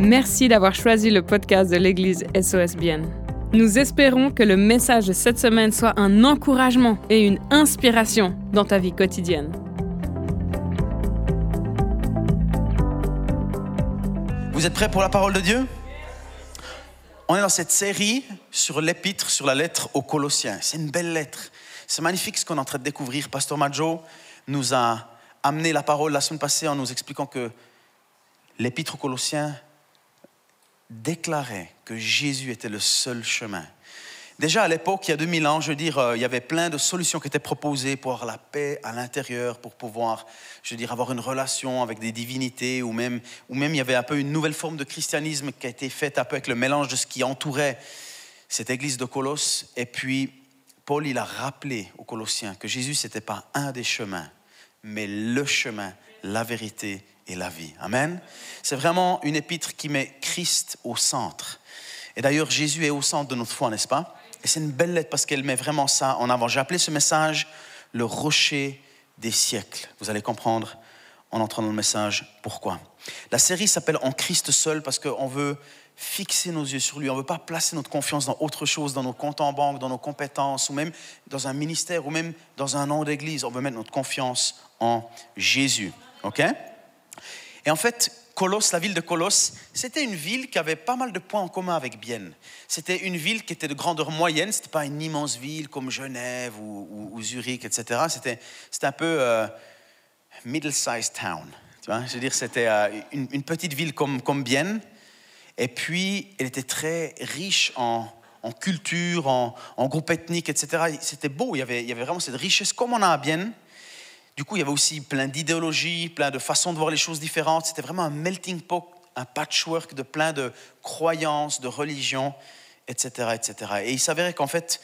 Merci d'avoir choisi le podcast de l'Église SOSBN. Nous espérons que le message de cette semaine soit un encouragement et une inspiration dans ta vie quotidienne. Vous êtes prêts pour la parole de Dieu? On est dans cette série sur l'épître, sur la lettre aux Colossiens. C'est une belle lettre. C'est magnifique ce qu'on est en train de découvrir. Pasteur Majo nous a amené la parole la semaine passée en nous expliquant que l'épître aux Colossiens déclarait que Jésus était le seul chemin. Déjà à l'époque, il y a 2000 ans, je veux dire, euh, il y avait plein de solutions qui étaient proposées pour avoir la paix à l'intérieur, pour pouvoir, je veux dire, avoir une relation avec des divinités, ou même, ou même il y avait un peu une nouvelle forme de christianisme qui a été faite un peu avec le mélange de ce qui entourait cette église de Colosse. Et puis, Paul, il a rappelé aux Colossiens que Jésus, ce n'était pas un des chemins, mais le chemin, la vérité et la vie. Amen. C'est vraiment une épître qui met Christ au centre. Et d'ailleurs, Jésus est au centre de notre foi, n'est-ce pas? Et c'est une belle lettre parce qu'elle met vraiment ça en avant. J'ai appelé ce message le rocher des siècles. Vous allez comprendre en entrant dans le message pourquoi. La série s'appelle En Christ seul parce qu'on veut fixer nos yeux sur lui. On ne veut pas placer notre confiance dans autre chose, dans nos comptes en banque, dans nos compétences, ou même dans un ministère, ou même dans un nom d'église. On veut mettre notre confiance en Jésus. OK? Et en fait, Colosse, la ville de Colosse, c'était une ville qui avait pas mal de points en commun avec Bienne. C'était une ville qui était de grandeur moyenne, ce n'était pas une immense ville comme Genève ou, Zurich, etc. C'était, un peu euh, middle-sized town. Tu vois? Je veux dire, c'était euh, une, petite ville comme, comme Bienne. Et puis, elle était très riche en, culture, en, en groupe ethnique, etc. C'était beau, il y, avait, il y avait vraiment cette richesse comme on a à Bienne du coup, il y avait aussi plein d'idéologies, plein de façons de voir les choses différentes. C'était vraiment un melting pot, un patchwork de plein de croyances, de religions, etc. etc. Et il s'avérait qu'en fait,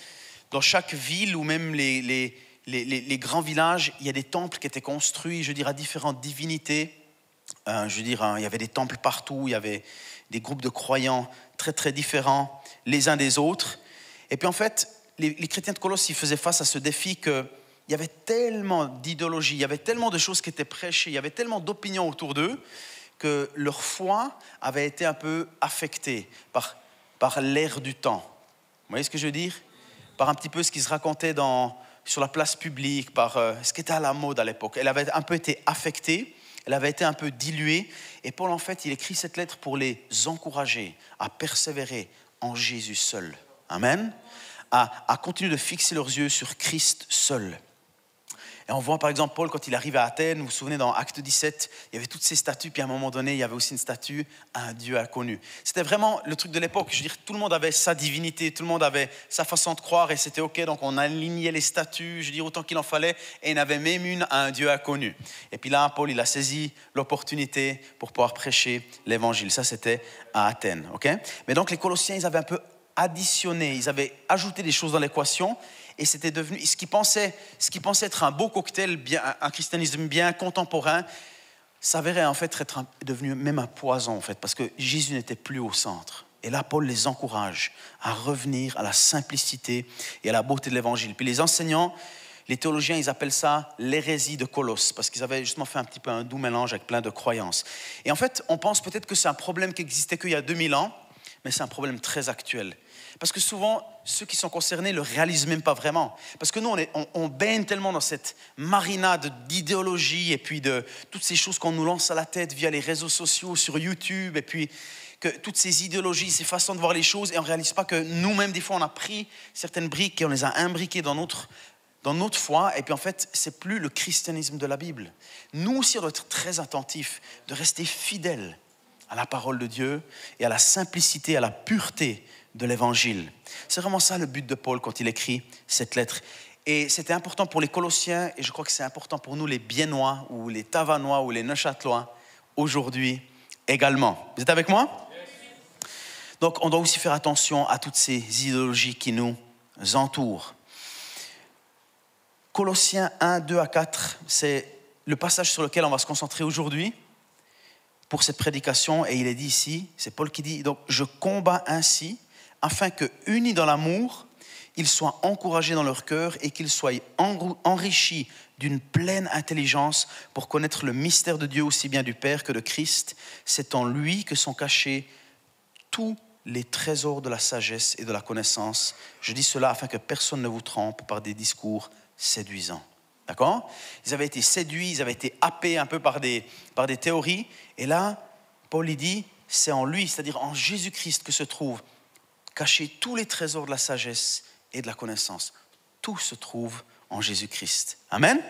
dans chaque ville ou même les, les, les, grands villages, il y a des temples qui étaient construits, je dire, à différentes divinités. Euh, je veux dire, hein, il y avait des temples partout, il y avait des groupes de croyants très très différents les uns des autres. Et puis en fait, les, chrétiens de Colosse, ils faisaient face à ce défi que il y avait tellement d'idéologies, il y avait tellement de choses qui étaient prêchées, il y avait tellement d'opinions autour d'eux que leur foi avait été un peu affectée par, par l'air du temps. Vous voyez ce que je veux dire? Par un petit peu ce qui se racontait dans, sur la place publique, par euh, ce qui était à la mode à l'époque. Elle avait un peu été affectée, elle avait été un peu diluée. Et Paul, en fait, il écrit cette lettre pour les encourager à persévérer en Jésus seul. Amen. À, à continuer de fixer leurs yeux sur Christ seul. Et on voit par exemple Paul quand il arrive à Athènes, vous vous souvenez dans Acte 17, il y avait toutes ces statues, puis à un moment donné, il y avait aussi une statue à un Dieu inconnu. C'était vraiment le truc de l'époque. Je veux dire, tout le monde avait sa divinité, tout le monde avait sa façon de croire, et c'était OK. Donc on alignait les statues, je veux dire, autant qu'il en fallait, et il y en avait même une à un Dieu inconnu. Et puis là, Paul, il a saisi l'opportunité pour pouvoir prêcher l'évangile. Ça, c'était à Athènes. OK? Mais donc les Colossiens, ils avaient un peu additionné, ils avaient ajouté des choses dans l'équation et c'était devenu ce qui pensait, ce qui pensait être un beau cocktail, un christianisme bien contemporain, s'avérait en fait être devenu même un poison en fait, parce que Jésus n'était plus au centre. Et là, Paul les encourage à revenir à la simplicité et à la beauté de l'évangile. Puis les enseignants, les théologiens, ils appellent ça l'hérésie de Colosse, parce qu'ils avaient justement fait un petit peu un doux mélange avec plein de croyances. Et en fait, on pense peut-être que c'est un problème qui existait qu'il y a 2000 ans, mais c'est un problème très actuel. Parce que souvent, ceux qui sont concernés ne le réalisent même pas vraiment. Parce que nous, on, baigne tellement dans cette marinade d'idéologie et puis de toutes ces choses qu'on nous lance à la tête via les réseaux sociaux, sur YouTube, et puis que toutes ces idéologies, ces façons de voir les choses, et on ne réalise pas que nous-mêmes, des fois, on a pris certaines briques et on les a imbriquées dans notre, dans notre foi, et puis en fait, c'est plus le christianisme de la Bible. Nous aussi, on doit être très attentifs, de rester fidèles à la parole de Dieu et à la simplicité, à la pureté de l'évangile. C'est vraiment ça le but de Paul quand il écrit cette lettre. Et c'était important pour les Colossiens, et je crois que c'est important pour nous les Biennois, ou les Tavanois, ou les Neuchâtelois, aujourd'hui également. Vous êtes avec moi? Donc on doit aussi faire attention à toutes ces idéologies qui nous entourent. Colossiens 1, 2 à 4, c'est le passage sur lequel on va se concentrer aujourd'hui pour cette prédication, et il est dit ici, c'est Paul qui dit, donc je combats ainsi afin que, unis dans l'amour, ils soient encouragés dans leur cœur et qu'ils soient enrichis d'une pleine intelligence pour connaître le mystère de Dieu aussi bien du Père que de Christ. C'est en lui que sont cachés tous les trésors de la sagesse et de la connaissance. Je dis cela afin que personne ne vous trompe par des discours séduisants. D'accord? Ils avaient été séduits, ils avaient été happés un peu par des, par des théories. Et là, Paul dit, c'est en lui, c'est-à-dire en Jésus-Christ que se trouvent cachés tous les trésors de la sagesse et de la connaissance. Tout se trouve en Jésus-Christ. Amen?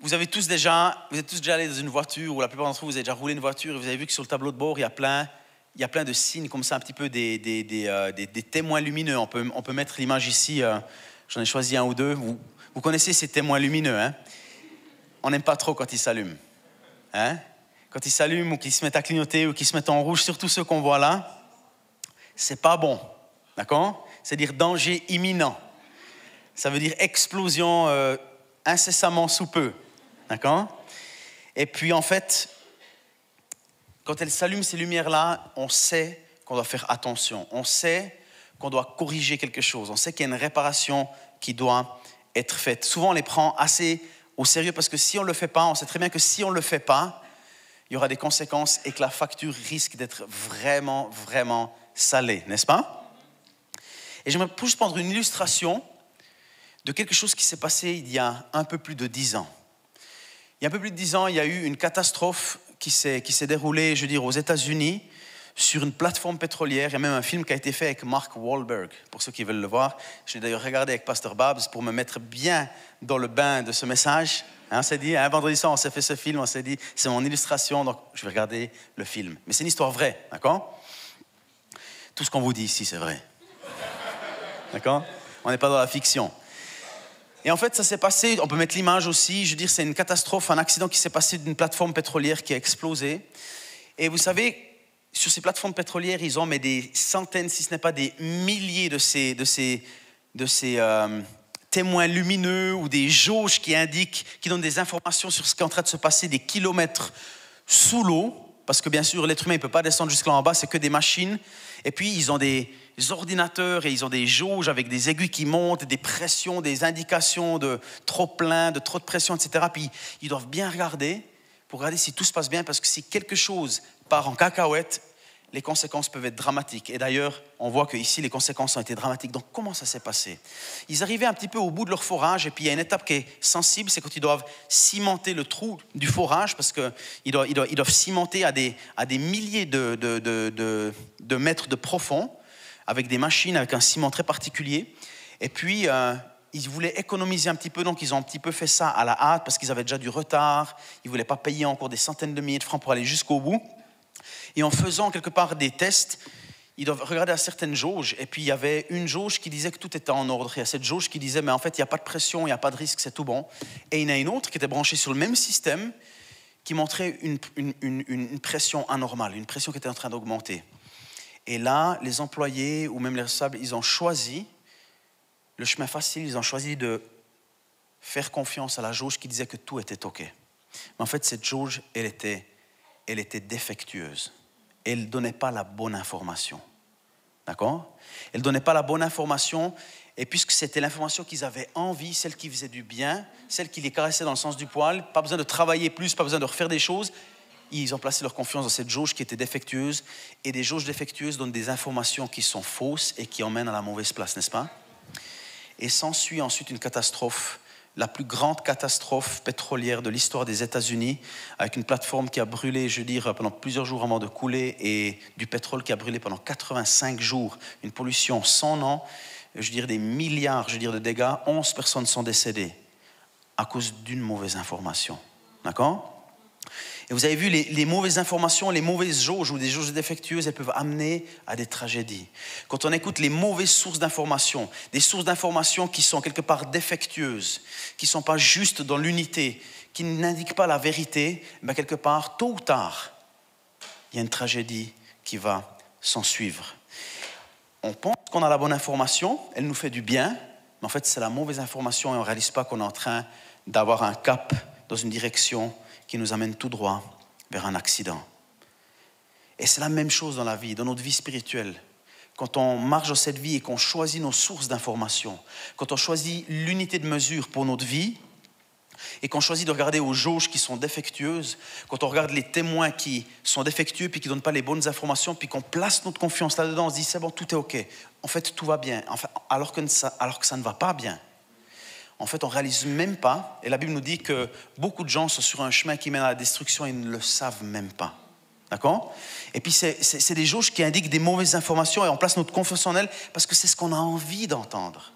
Vous avez tous déjà, vous êtes tous déjà allés dans une voiture, ou la plupart d'entre vous, vous avez déjà roulé une voiture, et vous avez vu que sur le tableau de bord, il y a plein, il y a plein de signes comme ça, un petit peu des, des, des, euh, des témoins lumineux. On peut, on peut mettre l'image ici, euh, j'en ai choisi un ou deux. Vous, vous connaissez ces témoins lumineux, hein? On n'aime pas trop quand ils s'allument. Hein? Quand ils s'allument ou qu'ils se mettent à clignoter ou qu'ils se mettent en rouge, surtout ceux qu'on voit là, c'est pas bon. D'accord? C'est-à-dire danger imminent. Ça veut dire explosion euh, incessamment sous peu. D'accord? Et puis en fait, quand elles s'allument ces lumières-là, on sait qu'on doit faire attention. On sait qu'on doit corriger quelque chose. On sait qu'il y a une réparation qui doit être faite. Souvent, on les prend assez au sérieux parce que si on ne le fait pas, on sait très bien que si on ne le fait pas, il y aura des conséquences et que la facture risque d'être vraiment, vraiment salée, n'est-ce pas? Et j'aimerais juste prendre une illustration de quelque chose qui s'est passé il y a un peu plus de dix ans. Il y a un peu plus de dix ans, il y a eu une catastrophe qui s'est, déroulée, je veux dire, aux États-Unis, sur une plateforme pétrolière. Il y a même un film qui a été fait avec Mark Wahlberg, pour ceux qui veulent le voir. Je l'ai d'ailleurs regardé avec Pasteur Babs pour me mettre bien dans le bain de ce message. Hein, on s'est dit, hein, vendredi soir, on s'est fait ce film, on s'est dit, c'est mon illustration, donc je vais regarder le film. Mais c'est une histoire vraie, d'accord? Tout ce qu'on vous dit ici, c'est vrai. D'accord? On n'est pas dans la fiction. Et en fait, ça s'est passé, on peut mettre l'image aussi, je veux dire, c'est une catastrophe, un accident qui s'est passé d'une plateforme pétrolière qui a explosé. Et vous savez, sur ces plateformes pétrolières, ils ont mais des centaines, si ce n'est pas des milliers de ces, de ces, de ces euh, témoins lumineux ou des jauges qui indiquent, qui donnent des informations sur ce qui est en train de se passer des kilomètres sous l'eau, parce que bien sûr, l'être humain ne peut pas descendre jusqu'en en bas, c'est que des machines. Et puis, ils ont des, ordinateurs et ils ont des jauges avec des aiguilles qui montent, des pressions, des indications de trop plein, de trop de pression, etc. Puis ils doivent bien regarder pour regarder si tout se passe bien, parce que si quelque chose part en cacahuète, les conséquences peuvent être dramatiques. Et d'ailleurs, on voit qu'ici, les conséquences ont été dramatiques. Donc, comment ça s'est passé? Ils arrivaient un petit peu au bout de leur forage, et puis il y a une étape qui est sensible, c'est quand ils doivent cimenter le trou du forage, parce qu'ils doivent, ils doivent, cimenter à des, milliers de, mètres de profond, avec des machines, avec un ciment très particulier. Et puis, euh, ils voulaient économiser un petit peu, donc ils ont un petit peu fait ça à la hâte, parce qu'ils avaient déjà du retard, ils ne voulaient pas payer encore des centaines de milliers de francs pour aller jusqu'au bout. Et en faisant quelque part des tests, ils doivent regarder à certaines jauges. Et puis il y avait une jauge qui disait que tout était en ordre. Il y a cette jauge qui disait, mais en fait, il n'y a pas de pression, il n'y a pas de risque, c'est tout bon. Et il y en a une autre qui était branchée sur le même système qui montrait une, une pression anormale, une pression qui était en train d'augmenter. Et là, les employés ou même les responsables, ils ont choisi le chemin facile, ils ont choisi de faire confiance à la jauge qui disait que tout était OK. Mais en fait, cette jauge, elle était, elle était défectueuse. Elle ne donnait pas la bonne information. D'accord? Elle ne donnait pas la bonne information, et puisque c'était l'information qu'ils avaient envie, celle qui faisait du bien, celle qui les caressait dans le sens du poil, pas besoin de travailler plus, pas besoin de refaire des choses, ils ont placé leur confiance dans cette jauge qui était défectueuse, et des jauges défectueuses donnent des informations qui sont fausses et qui emmènent à la mauvaise place, n'est-ce pas? Et s'ensuit ensuite une catastrophe la plus grande catastrophe pétrolière de l'histoire des États-Unis, avec une plateforme qui a brûlé, je veux dire, pendant plusieurs jours avant de couler, et du pétrole qui a brûlé pendant 85 jours, une pollution sans nom, je veux dire des milliards, je veux de dégâts. 11 personnes sont décédées à cause d'une mauvaise information. D'accord? Et vous avez vu, les, mauvaises informations, les mauvaises jauges ou des jauges défectueuses, elles peuvent amener à des tragédies. Quand on écoute les mauvaises sources d'informations, des sources d'informations qui sont quelque part défectueuses, qui ne sont pas justes dans l'unité, qui n'indiquent pas la vérité, ben quelque part, tôt ou tard, il y a une tragédie qui va s'en suivre. On pense qu'on a la bonne information, elle nous fait du bien, mais en fait c'est la mauvaise information et on ne réalise pas qu'on est en train d'avoir un cap dans une direction qui nous amène tout droit vers un accident. Et c'est la même chose dans la vie, dans notre vie spirituelle. quand on marche dans cette vie et qu'on choisit nos sources d'information, quand on choisit l'unité de mesure pour notre vie, et qu'on choisit de regarder aux jauges qui sont défectueuses, quand on regarde les témoins qui sont défectueux puis qui ne donnent pas les bonnes informations, puis qu'on place notre confiance là-dedans, on se dit c'est bon, tout est OK. En fait, tout va bien, alors, que ça, alors que ça ne va pas bien. En fait, on réalise même pas, et la Bible nous dit que beaucoup de gens sont sur un chemin qui mène à la destruction et ne le savent même pas. D'accord? Et puis, c'est des jauges qui indiquent des mauvaises informations et on place notre confiance en elles parce que c'est ce qu'on a envie d'entendre.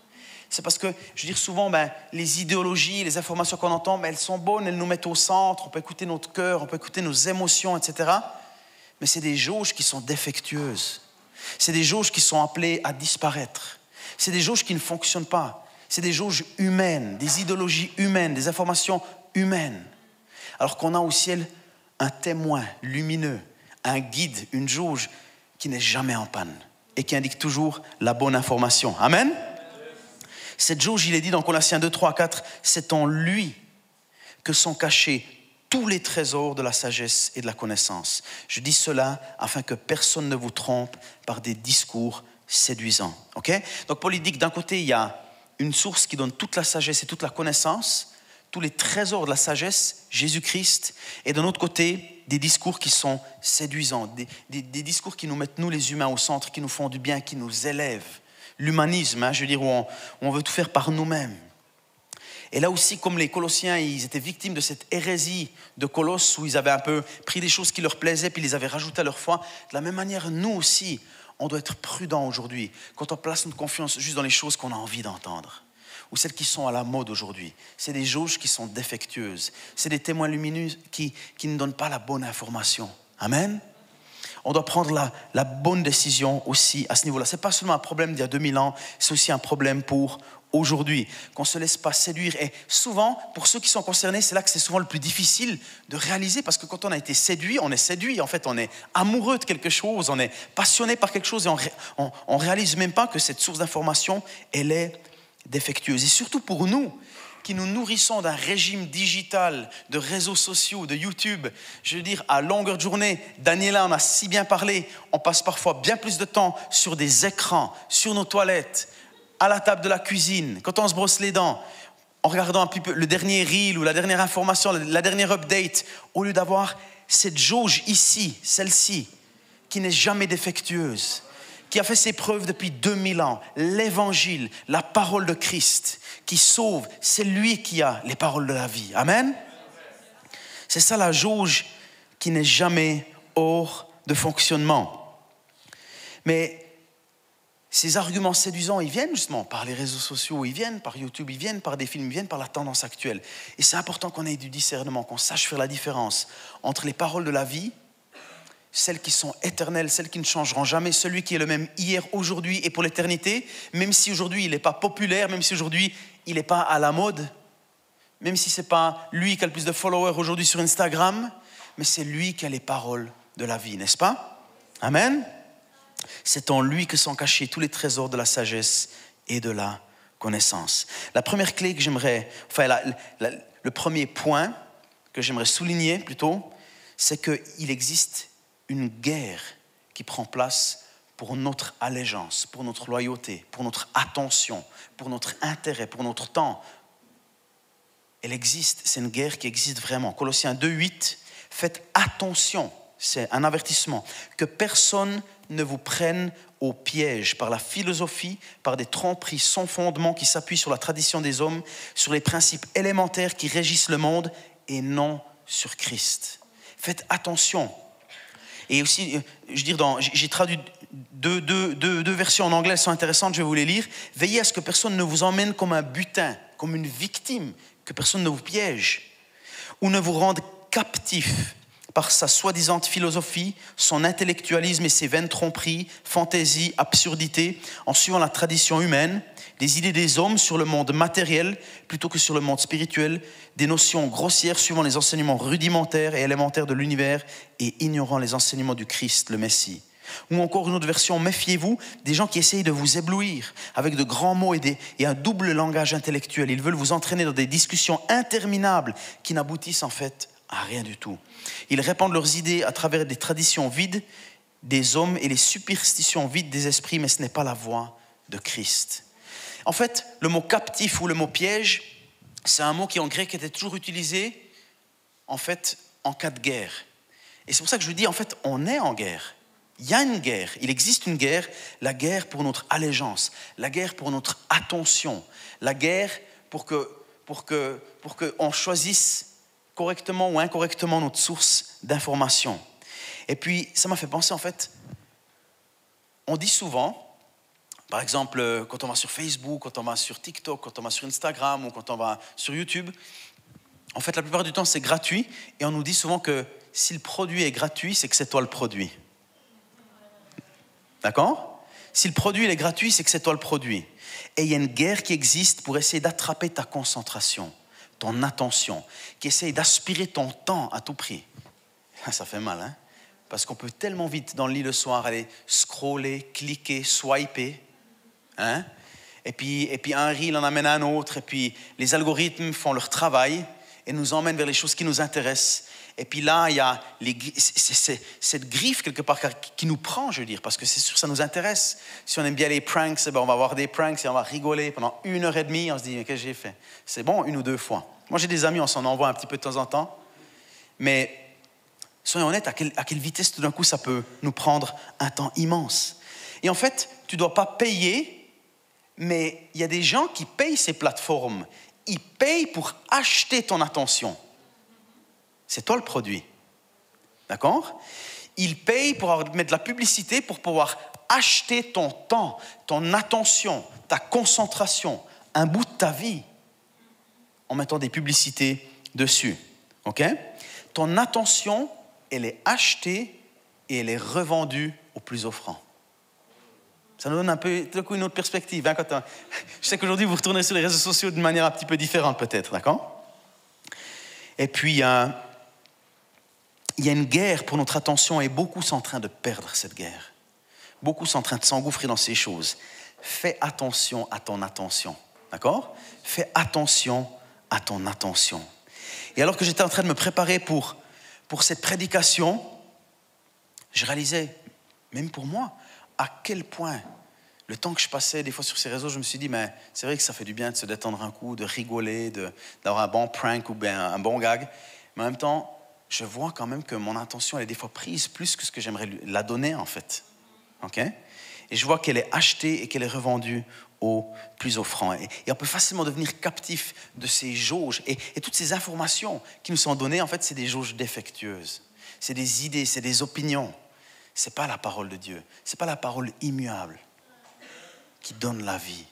C'est parce que, je veux dire, souvent, ben, les idéologies, les informations qu'on entend, ben, elles sont bonnes, elles nous mettent au centre, on peut écouter notre cœur, on peut écouter nos émotions, etc. Mais c'est des jauges qui sont défectueuses. C'est des jauges qui sont appelées à disparaître. C'est des jauges qui ne fonctionnent pas. C'est des jauges humaines, des idéologies humaines, des informations humaines. Alors qu'on a au ciel un témoin lumineux, un guide, une jauge qui n'est jamais en panne et qui indique toujours la bonne information. Amen? Cette jauge, il est dit dans Colossiens 2, 3, 4, c'est en lui que sont cachés tous les trésors de la sagesse et de la connaissance. Je dis cela afin que personne ne vous trompe par des discours séduisants. Ok? Donc Paul d'un côté, il y a une source qui donne toute la sagesse et toute la connaissance, tous les trésors de la sagesse, Jésus-Christ, et d'un autre côté, des discours qui sont séduisants, des, discours qui nous mettent, nous les humains, au centre, qui nous font du bien, qui nous élèvent. L'humanisme, hein, je veux dire, où on, veut tout faire par nous-mêmes. Et là aussi, comme les Colossiens, ils étaient victimes de cette hérésie de Colosse, où ils avaient un peu pris des choses qui leur plaisaient, puis ils les avaient rajoutées à leur foi. De la même manière, nous aussi, on doit être prudents aujourd'hui quand on place notre confiance juste dans les choses qu'on a envie d'entendre ou celles qui sont à la mode aujourd'hui. C'est des jauges qui sont défectueuses. C'est des témoins lumineux qui, qui ne donnent pas la bonne information. Amen. On doit prendre la, la bonne décision aussi à ce niveau-là. Ce n'est pas seulement un problème d'il y a 2000 ans, c'est aussi un problème pour aujourd'hui, qu'on ne se laisse pas séduire. Et souvent, pour ceux qui sont concernés, c'est là que c'est souvent le plus difficile de réaliser, parce que quand on a été séduit, on est séduit, en fait, on est amoureux de quelque chose, on est passionné par quelque chose, et on ne réalise même pas que cette source d'information, elle est défectueuse. Et surtout pour nous, qui nous nourrissons d'un régime digital, de réseaux sociaux, de YouTube, je veux dire, à longueur de journée, Daniela en a si bien parlé, on passe parfois bien plus de temps sur des écrans, sur nos toilettes, à la table de la cuisine, quand on se brosse les dents, en regardant le dernier reel ou la dernière information, la dernière update, au lieu d'avoir cette jauge ici, celle-ci, qui n'est jamais défectueuse, qui a fait ses preuves depuis 2000 ans, l'évangile, la parole de Christ, qui sauve, c'est lui qui a les paroles de la vie. Amen? C'est ça la jauge qui n'est jamais hors de fonctionnement. Mais ces arguments séduisants, ils viennent justement par les réseaux sociaux, ils viennent par YouTube, ils viennent par des films, ils viennent par la tendance actuelle. Et c'est important qu'on ait du discernement, qu'on sache faire la différence entre les paroles de la vie celles qui sont éternelles, celles qui ne changeront jamais, celui qui est le même hier, aujourd'hui et pour l'éternité, même si aujourd'hui il n'est pas populaire, même si aujourd'hui il n'est pas à la mode, même si ce n'est pas lui qui a le plus de followers aujourd'hui sur Instagram, mais c'est lui qui a les paroles de la vie, n'est-ce pas? Amen? C'est en lui que sont cachés tous les trésors de la sagesse et de la connaissance. La première clé que j'aimerais, enfin le premier point que j'aimerais souligner plutôt, c'est qu'il existe une guerre qui prend place pour notre allégeance, pour notre loyauté, pour notre attention, pour notre intérêt, pour notre temps. Elle existe, c'est une guerre qui existe vraiment. Colossiens 2.8, faites attention, c'est un avertissement, que personne ne vous prenne au piège par la philosophie, par des tromperies sans fondement qui s'appuient sur la tradition des hommes, sur les principes élémentaires qui régissent le monde et non sur Christ. Faites attention, et aussi, euh, je dire, j'ai traduit deux, deux, versions en anglais, elles sont intéressantes, je vais vous les lire. Veillez à ce que personne ne vous emmène comme un butin, comme une victime, que personne ne vous piège, ou ne vous rende captif par sa soi-disant philosophie, son intellectualisme et ses vaines tromperies, fantaisies, absurdités, en suivant la tradition humaine, des idées des hommes sur le monde matériel plutôt que sur le monde spirituel, des notions grossières suivant les enseignements rudimentaires et élémentaires de l'univers et ignorant les enseignements du Christ, le Messie. Ou encore une autre version, méfiez-vous des gens qui essayent de vous éblouir avec de grands mots et, et un double langage intellectuel. Ils veulent vous entraîner dans des discussions interminables qui n'aboutissent en fait rien du tout. Ils répandent leurs idées à travers des traditions vides des hommes et les superstitions vides des esprits, mais ce n'est pas la voix de Christ. En fait, le mot captif ou le mot piège, c'est un mot qui en grec était toujours utilisé en fait en cas de guerre. Et c'est pour ça que je dis en fait on est en guerre. Il y a une guerre, il existe une guerre, la guerre pour notre allégeance, la guerre pour notre attention, la guerre pour que pour que pour qu'on choisisse correctement ou incorrectement notre source d'information. Et puis ça m'a fait penser en fait, on dit souvent par exemple, euh, quand on va sur Facebook, quand on va sur TikTok, quand on va sur Instagram ou quand on va sur YouTube, en fait, la plupart du temps, c'est gratuit et on nous dit souvent que si le produit est gratuit, c'est que c'est toi le produit. D'accord? Si le produit est gratuit, c'est que c'est toi le produit. Et il y a une guerre qui existe pour essayer d'attraper ta concentration, ton attention, qui essaye d'aspirer ton temps à tout prix. Ça fait mal, hein? Parce qu'on peut tellement vite dans le lit le soir aller scroller, cliquer, swiper, Hein? Et, puis, et puis un reel en amène un autre, et puis les algorithmes font leur travail et nous emmènent vers les choses qui nous intéressent. Et puis là, il y a cette griffe quelque part qui nous prend, je veux dire, parce que c'est sûr, ça nous intéresse. Si on aime bien les pranks, eh ben on va avoir des pranks et on va rigoler pendant une heure et demie. On se dit, mais qu'est-ce que j'ai fait? C'est bon, une ou deux fois. Moi, j'ai des amis, on s'en envoie un petit peu de temps en temps. Mais soyons honnêtes, à quelle, à quelle vitesse tout d'un coup ça peut nous prendre un temps immense Et en fait, tu ne dois pas payer mais il y a des gens qui payent ces plateformes. Ils payent pour acheter ton attention. C'est toi le produit. D'accord? Ils payent pour mettre de la publicité pour pouvoir acheter ton temps, ton attention, ta concentration, un bout de ta vie en mettant des publicités dessus. OK? Ton attention, elle est achetée et elle est revendue au plus offrant. Ça nous donne un peu une autre perspective. Hein, je sais qu'aujourd'hui, vous retournez sur les réseaux sociaux d'une manière un petit peu différente, peut-être, d'accord? Et puis, euh, il y a une guerre pour notre attention et beaucoup sont en train de perdre cette guerre. Beaucoup sont en train de s'engouffrer dans ces choses. Fais attention à ton attention, d'accord? Fais attention à ton attention. Et alors que j'étais en train de me préparer pour, pour cette prédication, je réalisais, même pour moi, à quel point le temps que je passais des fois sur ces réseaux, je me suis dit, mais c'est vrai que ça fait du bien de se détendre un coup, de rigoler, d'avoir un bon prank ou bien un bon gag. Mais en même temps, je vois quand même que mon attention est des fois prise plus que ce que j'aimerais la donner en fait. ok? Et je vois qu'elle est achetée et qu'elle est revendue plus offrant. Et, et, on peut facilement devenir captif de ces jauges. Et, toutes ces informations qui nous sont données, en fait, c'est des jauges défectueuses. C'est des idées, c'est des opinions n'est pas la parole de Dieu. Ce n'est pas la parole immuable qui donne la vie.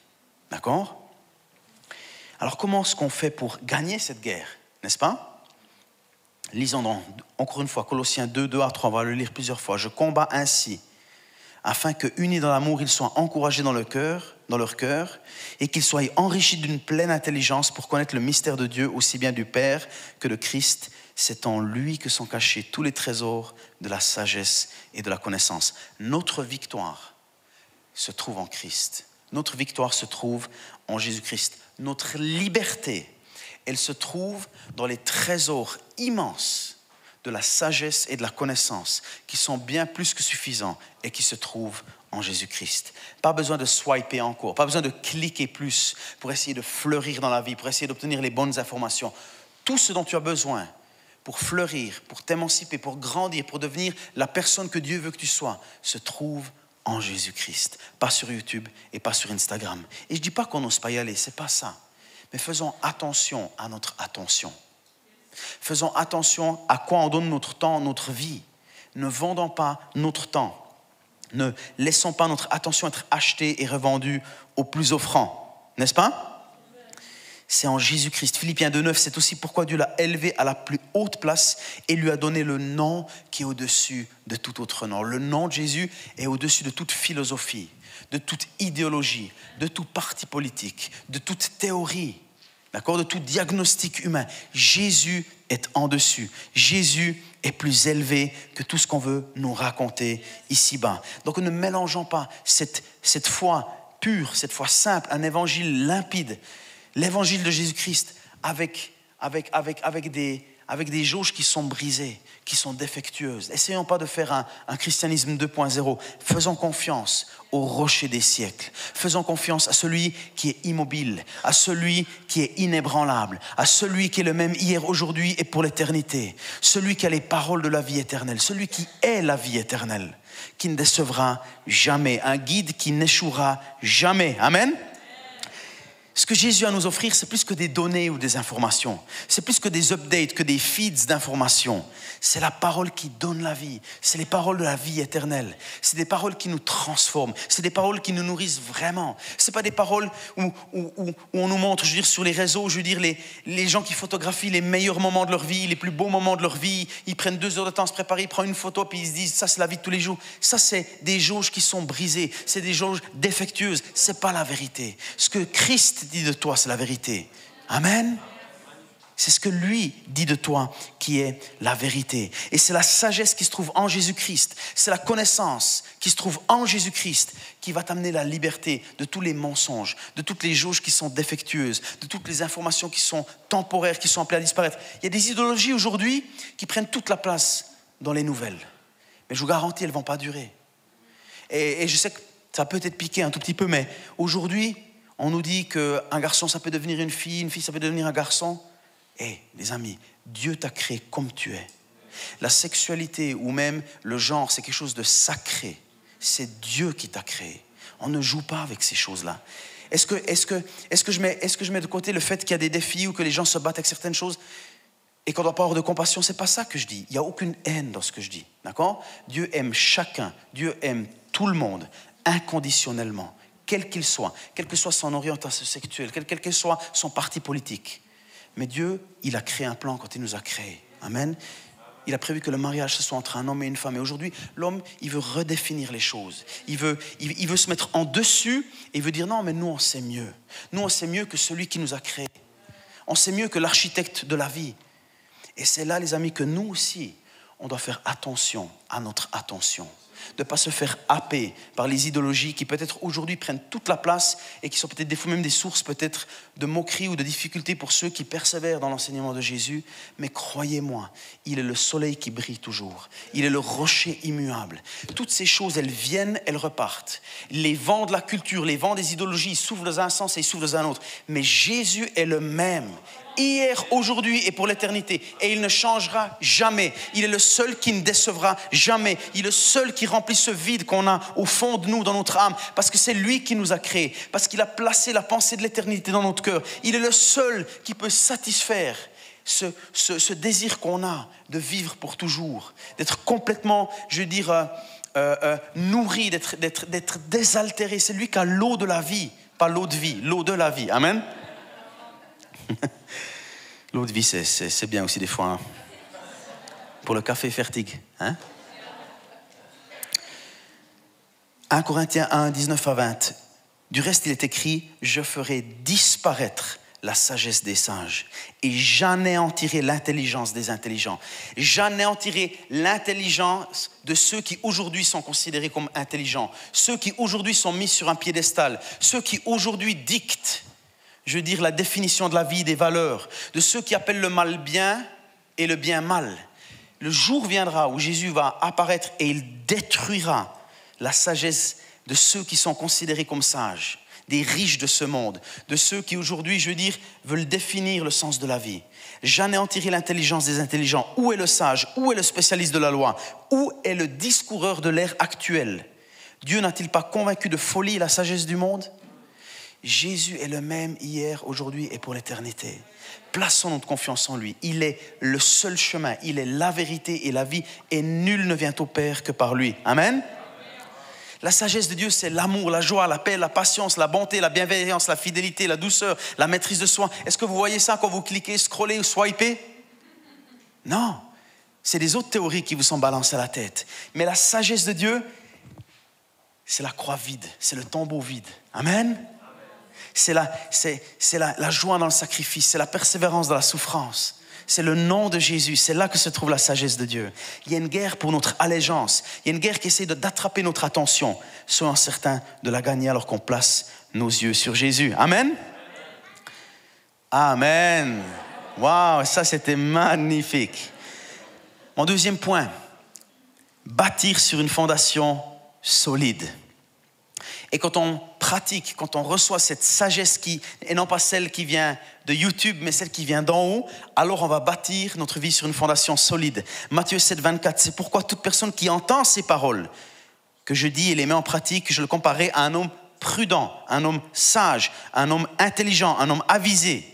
D'accord? Alors comment est-ce qu'on fait pour gagner cette guerre N'est-ce pas? Lisons encore une fois Colossiens 2, 2 à 3, on va le lire plusieurs fois. Je combats ainsi, afin que, unis dans l'amour, ils soient encouragés dans, le cœur, dans leur cœur, et qu'ils soient enrichis d'une pleine intelligence pour connaître le mystère de Dieu, aussi bien du Père que de Christ, c'est en lui que sont cachés tous les trésors de la sagesse et de la connaissance. Notre victoire se trouve en Christ. Notre victoire se trouve en Jésus-Christ. Notre liberté, elle se trouve dans les trésors immenses de la sagesse et de la connaissance qui sont bien plus que suffisants et qui se trouvent en Jésus-Christ. Pas besoin de swiper encore, pas besoin de cliquer plus pour essayer de fleurir dans la vie, pour essayer d'obtenir les bonnes informations. Tout ce dont tu as besoin, pour fleurir, pour t'émanciper, pour grandir, pour devenir la personne que Dieu veut que tu sois, se trouve en Jésus-Christ, pas sur YouTube et pas sur Instagram. Et je ne dis pas qu'on n'ose pas y aller, c'est pas ça. Mais faisons attention à notre attention. Faisons attention à quoi on donne notre temps, notre vie. Ne vendons pas notre temps. Ne laissons pas notre attention être achetée et revendue au plus offrant. N'est-ce pas? C'est en Jésus-Christ. Philippiens 2.9, c'est aussi pourquoi Dieu l'a élevé à la plus haute place et lui a donné le nom qui est au-dessus de tout autre nom. Le nom de Jésus est au-dessus de toute philosophie, de toute idéologie, de tout parti politique, de toute théorie, d'accord, de tout diagnostic humain. Jésus est en dessus. Jésus est plus élevé que tout ce qu'on veut nous raconter ici-bas. Donc ne mélangeons pas cette, cette foi pure, cette foi simple, un évangile limpide l'évangile de Jésus-Christ avec, avec, avec, avec, des, avec des jauges qui sont brisées, qui sont défectueuses. Essayons pas de faire un, un christianisme 2.0. Faisons confiance au rocher des siècles. Faisons confiance à celui qui est immobile, à celui qui est inébranlable, à celui qui est le même hier, aujourd'hui et pour l'éternité. Celui qui a les paroles de la vie éternelle, celui qui est la vie éternelle, qui ne décevra jamais, un guide qui n'échouera jamais. Amen. Ce que Jésus a à nous offrir, c'est plus que des données ou des informations. C'est plus que des updates, que des feeds d'informations. C'est la parole qui donne la vie. C'est les paroles de la vie éternelle. C'est des paroles qui nous transforment. C'est des paroles qui nous nourrissent vraiment. C'est pas des paroles où, où, où, on nous montre, je veux dire, sur les réseaux, je veux dire, les, les gens qui photographient les meilleurs moments de leur vie, les plus beaux moments de leur vie. Ils prennent deux heures de temps à se préparer, ils prennent une photo, puis ils se disent, ça c'est la vie de tous les jours. Ça c'est des jauges qui sont brisées. C'est des jauges défectueuses. C'est pas la vérité. Ce que Christ dit de toi, c'est la vérité. Amen. C'est ce que lui dit de toi qui est la vérité. Et c'est la sagesse qui se trouve en Jésus-Christ. C'est la connaissance qui se trouve en Jésus-Christ qui va t'amener la liberté de tous les mensonges, de toutes les jauges qui sont défectueuses, de toutes les informations qui sont temporaires, qui sont appelées à disparaître. Il y a des idéologies aujourd'hui qui prennent toute la place dans les nouvelles. Mais je vous garantis, elles ne vont pas durer. Et, et je sais que ça peut être piqué un tout petit peu, mais aujourd'hui, on nous dit qu'un garçon, ça peut devenir une fille, une fille, ça peut devenir un garçon. Eh, les amis, Dieu t'a créé comme tu es. La sexualité ou même le genre, c'est quelque chose de sacré. C'est Dieu qui t'a créé. On ne joue pas avec ces choses-là. Est-ce que, est que, est que, je mets, est que je mets de côté le fait qu'il y a des défis ou que les gens se battent avec certaines choses et qu'on doit pas avoir de compassion? C'est pas ça que je dis. Il n'y a aucune haine dans ce que je dis. D'accord? Dieu aime chacun. Dieu aime tout le monde inconditionnellement quel qu'il soit, quelle que soit son orientation sexuelle, quel, que soit son parti politique. Mais Dieu, il a créé un plan quand il nous a créés. Amen. Il a prévu que le mariage ce soit entre un homme et une femme. Et aujourd'hui, l'homme, il veut redéfinir les choses. Il veut, il, veut se mettre en dessus et il veut dire non, mais nous, on sait mieux. Nous, on sait mieux que celui qui nous a créés. On sait mieux que l'architecte de la vie. Et c'est là, les amis, que nous aussi, on doit faire attention à notre attention de ne pas se faire happer par les idéologies qui peut-être aujourd'hui prennent toute la place et qui sont peut-être des fois même des sources peut-être de moquerie ou de difficultés pour ceux qui persévèrent dans l'enseignement de Jésus. Mais croyez-moi, il est le soleil qui brille toujours. Il est le rocher immuable. Toutes ces choses, elles viennent, elles repartent. Les vents de la culture, les vents des idéologies, ils soufflent dans un sens et ils soufflent dans un autre. Mais Jésus est le même hier, aujourd'hui et pour l'éternité. Et il ne changera jamais. Il est le seul qui ne décevra jamais. Il est le seul qui remplit ce vide qu'on a au fond de nous, dans notre âme, parce que c'est lui qui nous a créés, parce qu'il a placé la pensée de l'éternité dans notre cœur. Il est le seul qui peut satisfaire ce, désir qu'on a de vivre pour toujours, d'être complètement, je veux dire, euh, euh, euh, nourri, d'être désaltéré. C'est lui qui a l'eau de la vie, pas l'eau de vie, l'eau de la vie. Amen. L'eau de vie, c'est bien aussi des fois. Hein. Pour le café fertig. Hein 1 Corinthiens 1, 19 à 20. Du reste, il est écrit Je ferai disparaître la sagesse des singes et j'anéantirai l'intelligence des intelligents. J'anéantirai l'intelligence de ceux qui aujourd'hui sont considérés comme intelligents, ceux qui aujourd'hui sont mis sur un piédestal, ceux qui aujourd'hui dictent je veux dire la définition de la vie, des valeurs, de ceux qui appellent le mal bien et le bien mal. Le jour viendra où Jésus va apparaître et il détruira la sagesse de ceux qui sont considérés comme sages, des riches de ce monde, de ceux qui aujourd'hui, je veux dire, veulent définir le sens de la vie. J'anéantirai l'intelligence des intelligents. Où est le sage? Où est le spécialiste de la loi? Où est le discoureur de l'ère actuelle? Dieu n'a-t-il pas convaincu de folie la sagesse du monde? Jésus est le même hier, aujourd'hui et pour l'éternité. Plaçons notre confiance en lui. Il est le seul chemin, il est la vérité et la vie, et nul ne vient au Père que par lui. Amen. La sagesse de Dieu, c'est l'amour, la joie, la paix, la patience, la bonté, la bienveillance, la fidélité, la douceur, la maîtrise de soi. Est-ce que vous voyez ça quand vous cliquez, scrollez ou swipez? Non. C'est des autres théories qui vous sont balancées à la tête. Mais la sagesse de Dieu, c'est la croix vide, c'est le tombeau vide. Amen c'est la, la, la joie dans le sacrifice, c'est la persévérance dans la souffrance. C'est le nom de Jésus, c'est là que se trouve la sagesse de Dieu. Il y a une guerre pour notre allégeance, il y a une guerre qui essaie d'attraper notre attention. Soyons certains de la gagner alors qu'on place nos yeux sur Jésus. Amen? Amen. Waouh, ça c'était magnifique. Mon deuxième point, bâtir sur une fondation solide. Et quand on pratique, quand on reçoit cette sagesse qui, et non pas celle qui vient de YouTube, mais celle qui vient d'en haut, alors on va bâtir notre vie sur une fondation solide. Matthieu 7, 24, c'est pourquoi toute personne qui entend ces paroles que je dis et les met en pratique, je le comparais à un homme prudent, un homme sage, un homme intelligent, un homme avisé,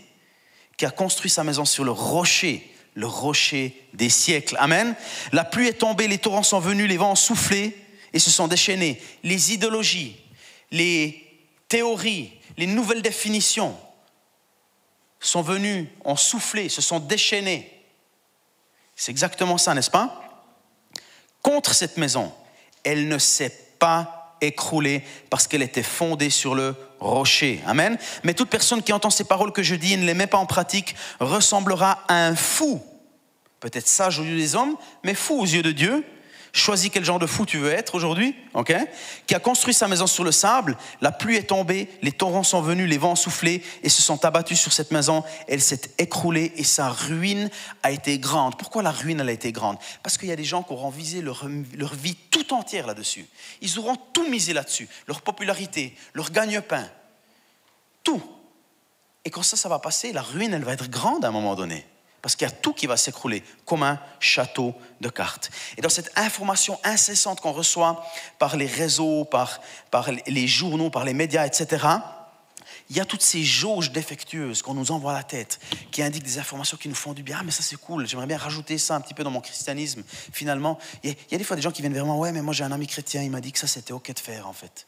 qui a construit sa maison sur le rocher, le rocher des siècles. Amen. La pluie est tombée, les torrents sont venus, les vents ont soufflé et se sont déchaînés. Les idéologies, les théories, les nouvelles définitions sont venues, ont soufflé, se sont déchaînées. C'est exactement ça, n'est-ce pas? Contre cette maison, elle ne s'est pas écroulée parce qu'elle était fondée sur le rocher. Amen. Mais toute personne qui entend ces paroles que je dis et ne les met pas en pratique ressemblera à un fou. Peut-être sage aux yeux des hommes, mais fou aux yeux de Dieu. Choisis quel genre de fou tu veux être aujourd'hui, ok? Qui a construit sa maison sur le sable, la pluie est tombée, les torrents sont venus, les vents ont soufflé et se sont abattus sur cette maison. Elle s'est écroulée et sa ruine a été grande. Pourquoi la ruine a été grande? Parce qu'il y a des gens qui auront visé leur, leur vie tout entière là-dessus. Ils auront tout misé là-dessus, leur popularité, leur gagne-pain, tout. Et quand ça, ça va passer, la ruine, elle va être grande à un moment donné. Parce qu'il y a tout qui va s'écrouler, comme un château de cartes. Et dans cette information incessante qu'on reçoit par les réseaux, par, les journaux, par les médias, etc., il y a toutes ces jauges défectueuses qu'on nous envoie à la tête, qui indiquent des informations qui nous font du bien. Ah, mais ça c'est cool, j'aimerais bien rajouter ça un petit peu dans mon christianisme. Finalement, il y, a, des fois des gens qui viennent vers moi, ouais, mais moi j'ai un ami chrétien, il m'a dit que ça c'était ok de faire en fait.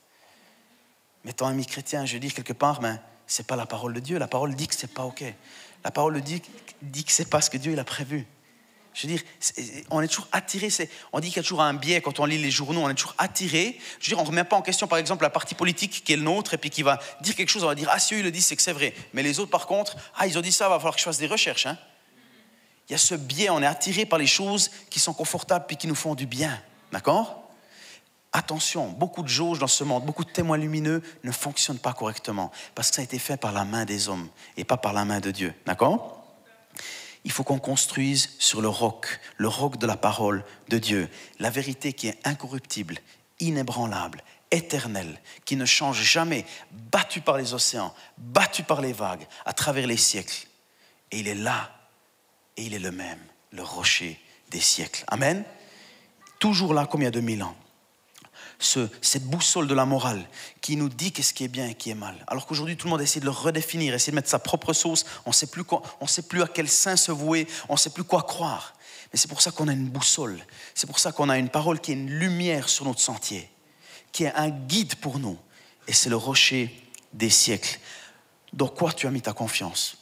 Mais ton ami chrétien, je dis quelque part, mais c'est pas la parole de Dieu. La parole dit que c'est pas ok. La parole dit, dit que c'est pas ce que Dieu il a prévu. Je veux dire, on est toujours attiré. On dit qu'il y a toujours un biais quand on lit les journaux. On est toujours attiré. Je veux dire, on ne remet pas en question, par exemple, la partie politique qui est le nôtre et puis qui va dire quelque chose. On va dire, ah, si eux, ils le disent, c'est que c'est vrai. Mais les autres, par contre, ah, ils ont dit ça, va falloir que je fasse des recherches. Hein. Il y a ce biais. On est attiré par les choses qui sont confortables puis qui nous font du bien. D'accord? Attention, beaucoup de jauges dans ce monde, beaucoup de témoins lumineux ne fonctionnent pas correctement parce que ça a été fait par la main des hommes et pas par la main de Dieu. D'accord? Il faut qu'on construise sur le roc, le roc de la parole de Dieu, la vérité qui est incorruptible, inébranlable, éternelle, qui ne change jamais, battue par les océans, battue par les vagues, à travers les siècles. Et il est là, et il est le même, le rocher des siècles. Amen? Toujours là comme il y a 2000 ans? Cette boussole de la morale qui nous dit qu'est-ce qui est bien et qui est mal. Alors qu'aujourd'hui, tout le monde essaie de le redéfinir, essaie de mettre sa propre sauce. On ne sait plus, sait plus à quel sein se vouer, on ne sait plus quoi croire. Mais c'est pour ça qu'on a une boussole. C'est pour ça qu'on a une parole qui est une lumière sur notre sentier, qui est un guide pour nous. Et c'est le rocher des siècles. Dans quoi tu as mis ta confiance?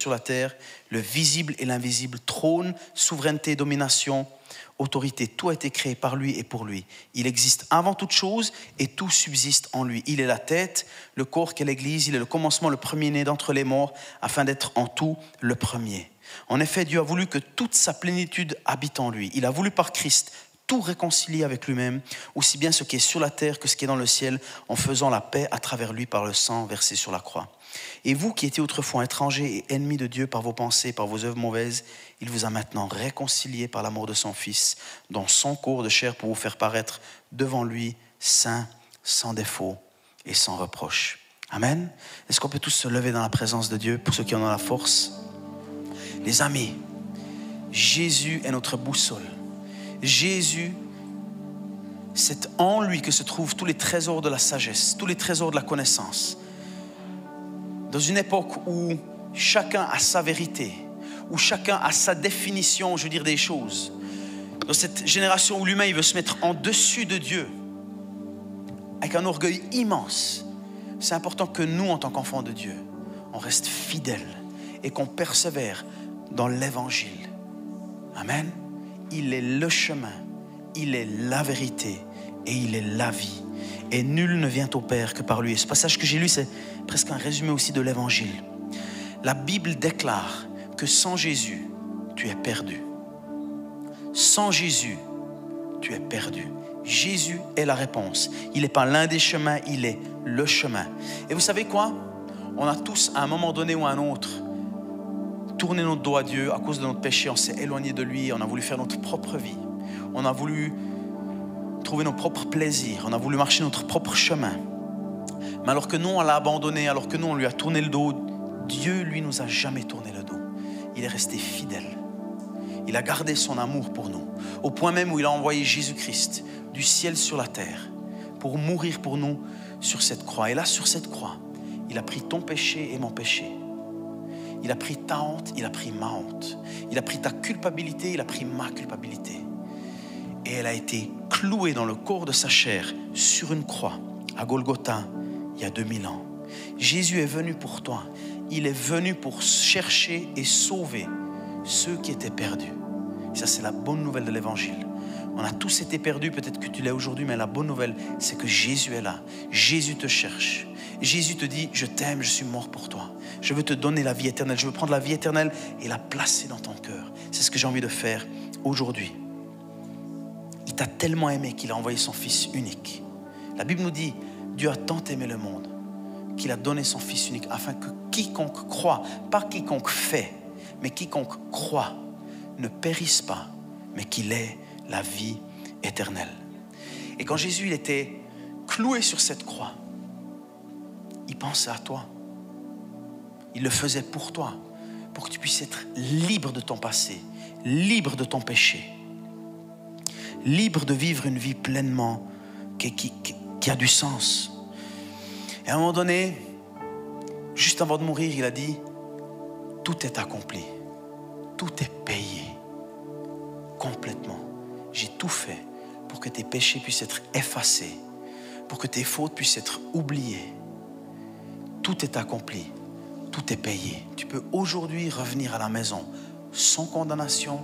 Sur la terre, le visible et l'invisible, trône, souveraineté, domination, autorité. Tout a été créé par lui et pour lui. Il existe avant toute chose et tout subsiste en lui. Il est la tête, le corps qu'est l'Église. Il est le commencement, le premier-né d'entre les morts, afin d'être en tout le premier. En effet, Dieu a voulu que toute sa plénitude habite en lui. Il a voulu par Christ tout réconcilier avec lui-même, aussi bien ce qui est sur la terre que ce qui est dans le ciel, en faisant la paix à travers lui par le sang versé sur la croix. Et vous qui étiez autrefois étrangers et ennemis de Dieu par vos pensées, par vos œuvres mauvaises, il vous a maintenant réconciliés par l'amour de son Fils, dans son corps de chair pour vous faire paraître devant lui saint, sans défaut et sans reproche. Amen. Est-ce qu'on peut tous se lever dans la présence de Dieu pour ceux qui en ont la force? Les amis, Jésus est notre boussole. Jésus, c'est en lui que se trouvent tous les trésors de la sagesse, tous les trésors de la connaissance dans une époque où chacun a sa vérité, où chacun a sa définition, je veux dire, des choses, dans cette génération où l'humain veut se mettre en dessus de Dieu, avec un orgueil immense, c'est important que nous, en tant qu'enfants de Dieu, on reste fidèles et qu'on persévère dans l'évangile. Amen. Il est le chemin, il est la vérité et il est la vie et nul ne vient au Père que par lui. Et ce passage que j'ai lu, c'est presque un résumé aussi de l'Évangile. La Bible déclare que sans Jésus, tu es perdu. Sans Jésus, tu es perdu. Jésus est la réponse. Il n'est pas l'un des chemins, il est le chemin. Et vous savez quoi? On a tous, à un moment donné ou à un autre, tourné notre dos à Dieu à cause de notre péché, on s'est éloigné de lui, on a voulu faire notre propre vie. On a voulu trouver nos propres plaisirs, on a voulu marcher notre propre chemin. Mais alors que nous, on l'a abandonné, alors que nous, on lui a tourné le dos, Dieu, lui, nous a jamais tourné le dos. Il est resté fidèle. Il a gardé son amour pour nous, au point même où il a envoyé Jésus-Christ du ciel sur la terre pour mourir pour nous sur cette croix. Et là, sur cette croix, il a pris ton péché et mon péché. Il a pris ta honte, il a pris ma honte. Il a pris ta culpabilité, il a pris ma culpabilité. Et elle a été clouée dans le corps de sa chair sur une croix à Golgotha il y a 2000 ans. Jésus est venu pour toi. Il est venu pour chercher et sauver ceux qui étaient perdus. ça, c'est la bonne nouvelle de l'évangile. On a tous été perdus, peut-être que tu l'es aujourd'hui, mais la bonne nouvelle, c'est que Jésus est là. Jésus te cherche. Jésus te dit, je t'aime, je suis mort pour toi. Je veux te donner la vie éternelle. Je veux prendre la vie éternelle et la placer dans ton cœur. C'est ce que j'ai envie de faire aujourd'hui. Il t'a tellement aimé qu'il a envoyé son Fils unique. La Bible nous dit, Dieu a tant aimé le monde qu'il a donné son Fils unique afin que quiconque croit, pas quiconque fait, mais quiconque croit, ne périsse pas, mais qu'il ait la vie éternelle. Et quand Jésus était cloué sur cette croix, il pensait à toi. Il le faisait pour toi, pour que tu puisses être libre de ton passé, libre de ton péché, libre de vivre une vie pleinement qui, qui a du sens. Et à un moment donné, juste avant de mourir, il a dit, tout est accompli, tout est payé complètement. J'ai tout fait pour que tes péchés puissent être effacés, pour que tes fautes puissent être oubliées. Tout est accompli, tout est payé. Tu peux aujourd'hui revenir à la maison sans condamnation,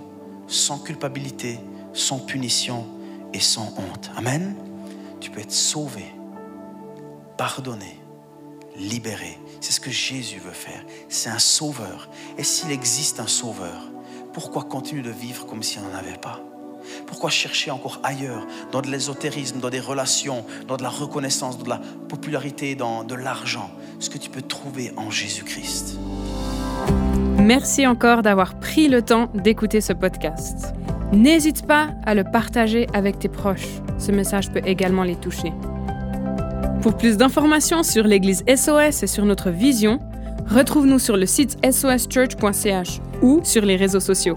sans culpabilité, sans punition et sans honte. Amen. Tu peux être sauvé, pardonné, libéré. C'est ce que Jésus veut faire. C'est un sauveur. Et s'il existe un sauveur, pourquoi continuer de vivre comme s'il n'en avait pas? Pourquoi chercher encore ailleurs, dans de l'ésotérisme, dans des relations, dans de la reconnaissance, dans de la popularité, dans de l'argent, ce que tu peux trouver en Jésus-Christ. Merci encore d'avoir pris le temps d'écouter ce podcast. N'hésite pas à le partager avec tes proches. Ce message peut également les toucher. Pour plus d'informations sur l'Église SOS et sur notre vision, retrouve-nous sur le site soschurch.ch ou sur les réseaux sociaux.